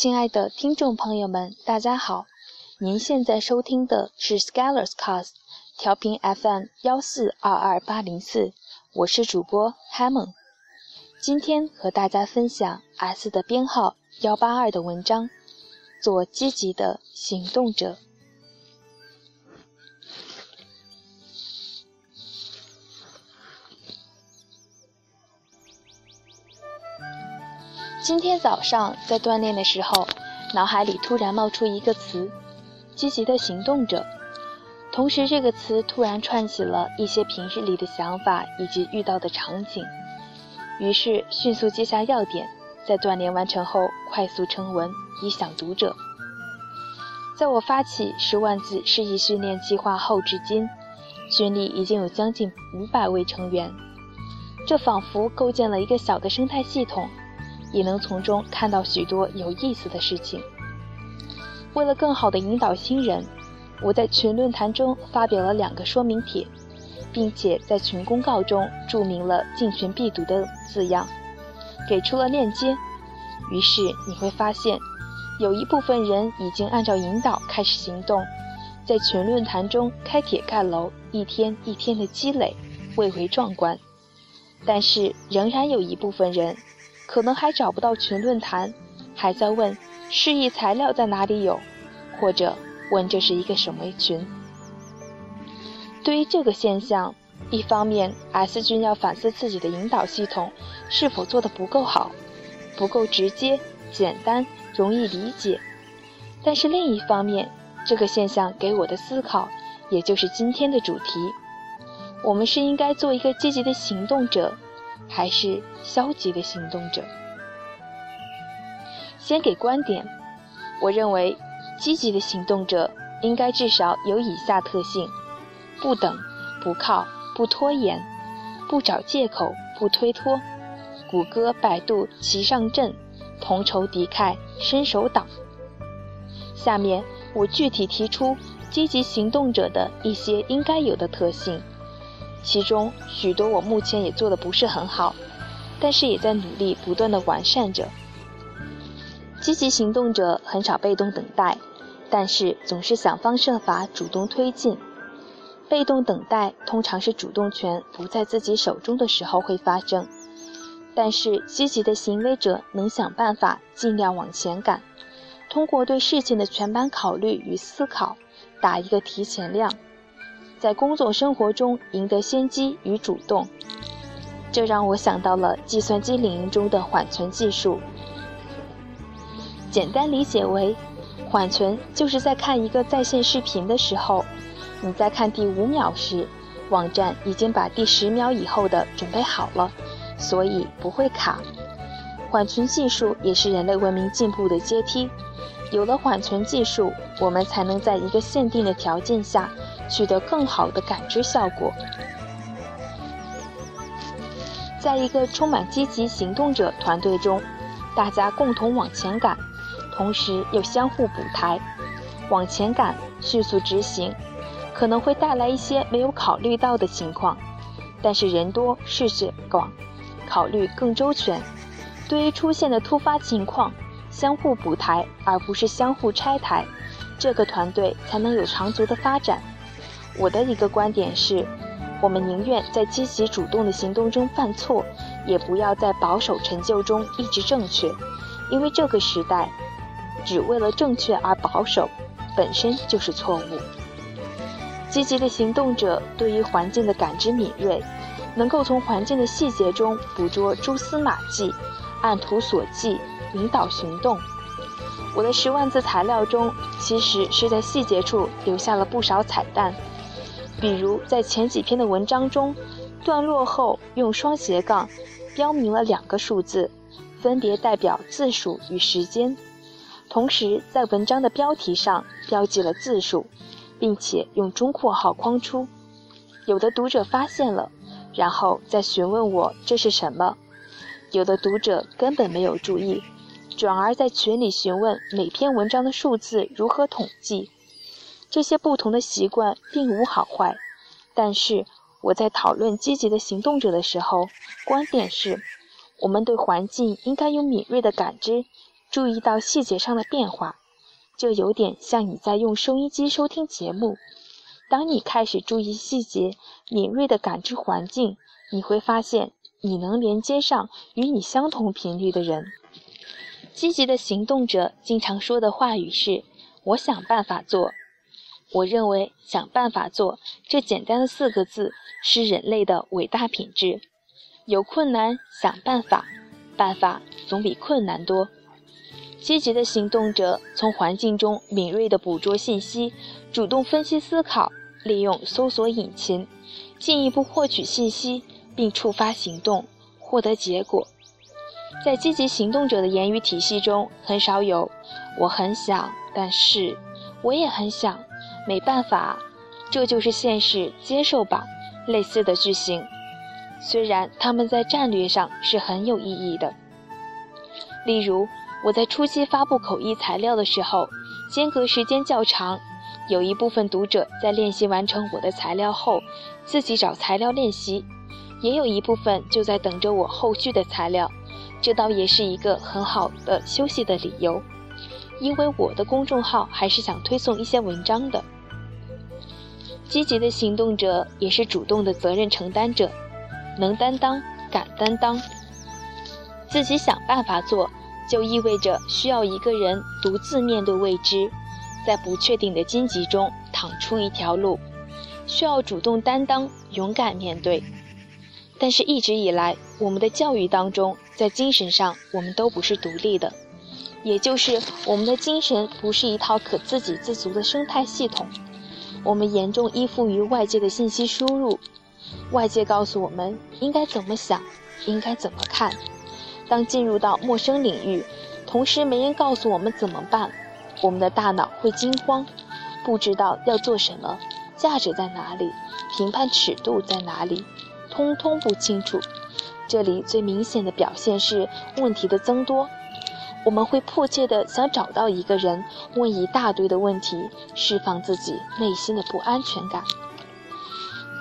亲爱的听众朋友们，大家好！您现在收听的是 Scholars Cast 调频 FM 幺四二二八零四，我是主播 Hammond。今天和大家分享 S 的编号幺八二的文章，做积极的行动者。今天早上在锻炼的时候，脑海里突然冒出一个词：积极的行动者。同时，这个词突然串起了一些平日里的想法以及遇到的场景。于是，迅速记下要点，在锻炼完成后快速成文，以响读者。在我发起十万字示意训练计划后至今，群里已经有将近五百位成员，这仿佛构建了一个小的生态系统。也能从中看到许多有意思的事情。为了更好地引导新人，我在群论坛中发表了两个说明帖，并且在群公告中注明了“进群必读”的字样，给出了链接。于是你会发现，有一部分人已经按照引导开始行动，在群论坛中开帖盖楼，一天一天的积累，蔚为壮观。但是仍然有一部分人。可能还找不到群论坛，还在问示意材料在哪里有，或者问这是一个什么群。对于这个现象，一方面 S 君要反思自己的引导系统是否做得不够好，不够直接、简单、容易理解；但是另一方面，这个现象给我的思考，也就是今天的主题：我们是应该做一个积极的行动者。还是消极的行动者。先给观点，我认为积极的行动者应该至少有以下特性：不等、不靠、不拖延、不找借口、不推脱、谷歌、百度齐上阵、同仇敌忾、伸手党。下面我具体提出积极行动者的一些应该有的特性。其中许多我目前也做的不是很好，但是也在努力不断的完善着。积极行动者很少被动等待，但是总是想方设法主动推进。被动等待通常是主动权不在自己手中的时候会发生，但是积极的行为者能想办法尽量往前赶，通过对事情的全盘考虑与思考，打一个提前量。在工作生活中赢得先机与主动，这让我想到了计算机领域中的缓存技术。简单理解为，缓存就是在看一个在线视频的时候，你在看第五秒时，网站已经把第十秒以后的准备好了，所以不会卡。缓存技术也是人类文明进步的阶梯。有了缓存技术，我们才能在一个限定的条件下。取得更好的感知效果。在一个充满积极行动者团队中，大家共同往前赶，同时又相互补台。往前赶，迅速执行，可能会带来一些没有考虑到的情况，但是人多事事广，考虑更周全。对于出现的突发情况，相互补台而不是相互拆台，这个团队才能有长足的发展。我的一个观点是，我们宁愿在积极主动的行动中犯错，也不要在保守陈旧中一直正确，因为这个时代，只为了正确而保守，本身就是错误。积极的行动者对于环境的感知敏锐，能够从环境的细节中捕捉蛛丝马迹，按图索骥，引导行动。我的十万字材料中，其实是在细节处留下了不少彩蛋。比如在前几篇的文章中，段落后用双斜杠标明了两个数字，分别代表字数与时间。同时在文章的标题上标记了字数，并且用中括号框出。有的读者发现了，然后再询问我这是什么；有的读者根本没有注意，转而在群里询问每篇文章的数字如何统计。这些不同的习惯并无好坏，但是我在讨论积极的行动者的时候，观点是：我们对环境应该有敏锐的感知，注意到细节上的变化，就有点像你在用收音机收听节目。当你开始注意细节，敏锐地感知环境，你会发现你能连接上与你相同频率的人。积极的行动者经常说的话语是：“我想办法做。”我认为“想办法做”这简单的四个字是人类的伟大品质。有困难想办法，办法总比困难多。积极的行动者从环境中敏锐地捕捉信息，主动分析思考，利用搜索引擎，进一步获取信息，并触发行动，获得结果。在积极行动者的言语体系中，很少有“我很想，但是我也很想，没办法，这就是现实，接受吧”类似的句型。虽然他们在战略上是很有意义的，例如我在初期发布口译材料的时候，间隔时间较长，有一部分读者在练习完成我的材料后，自己找材料练习，也有一部分就在等着我后续的材料，这倒也是一个很好的休息的理由，因为我的公众号还是想推送一些文章的。积极的行动者也是主动的责任承担者。能担当，敢担当，自己想办法做，就意味着需要一个人独自面对未知，在不确定的荆棘中淌出一条路，需要主动担当，勇敢面对。但是，一直以来，我们的教育当中，在精神上，我们都不是独立的，也就是我们的精神不是一套可自给自足的生态系统，我们严重依附于外界的信息输入。外界告诉我们应该怎么想，应该怎么看。当进入到陌生领域，同时没人告诉我们怎么办，我们的大脑会惊慌，不知道要做什么，价值在哪里，评判尺度在哪里，通通不清楚。这里最明显的表现是问题的增多，我们会迫切的想找到一个人，问一大堆的问题，释放自己内心的不安全感。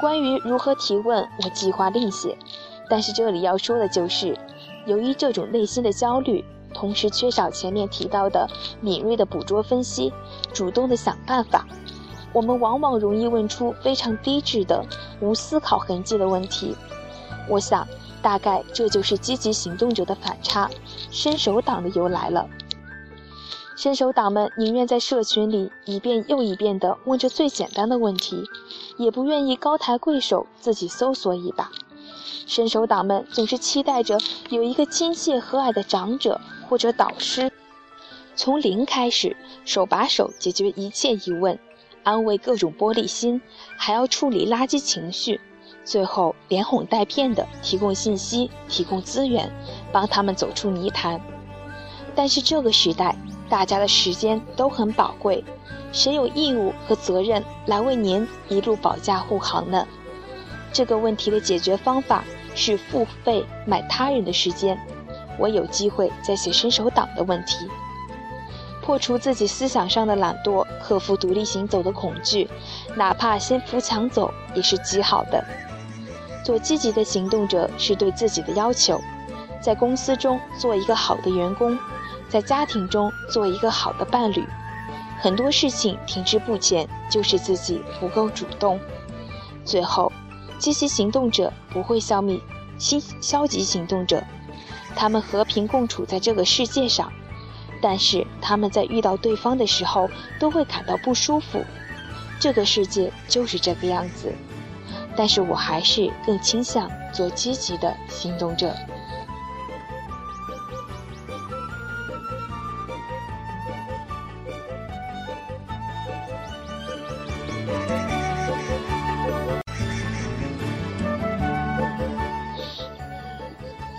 关于如何提问，我计划另写。但是这里要说的就是，由于这种内心的焦虑，同时缺少前面提到的敏锐的捕捉分析、主动的想办法，我们往往容易问出非常低质的、无思考痕迹的问题。我想，大概这就是积极行动者的反差，伸手党的由来了。伸手党们宁愿在社群里一遍又一遍地问着最简单的问题，也不愿意高抬贵手自己搜索一把。伸手党们总是期待着有一个亲切和蔼的长者或者导师，从零开始，手把手解决一切疑问，安慰各种玻璃心，还要处理垃圾情绪，最后连哄带骗地提供信息、提供资源，帮他们走出泥潭。但是这个时代。大家的时间都很宝贵，谁有义务和责任来为您一路保驾护航呢？这个问题的解决方法是付费买他人的时间。我有机会再写伸手党的问题，破除自己思想上的懒惰，克服独立行走的恐惧，哪怕先扶墙走也是极好的。做积极的行动者是对自己的要求，在公司中做一个好的员工。在家庭中做一个好的伴侣，很多事情停滞不前，就是自己不够主动。最后，积极行动者不会消灭消消极行动者，他们和平共处在这个世界上，但是他们在遇到对方的时候都会感到不舒服。这个世界就是这个样子，但是我还是更倾向做积极的行动者。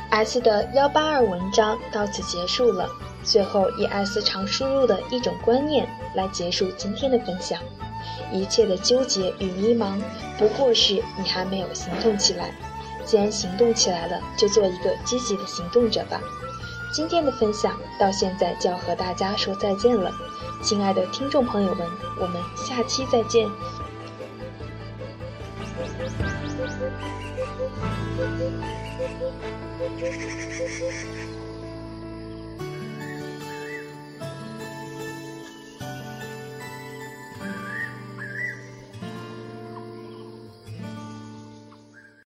S 的幺八二文章到此结束了。最后以 S 常输入的一种观念来结束今天的分享：一切的纠结与迷茫，不过是你还没有行动起来。既然行动起来了，就做一个积极的行动者吧。今天的分享到现在就要和大家说再见了，亲爱的听众朋友们，我们下期再见。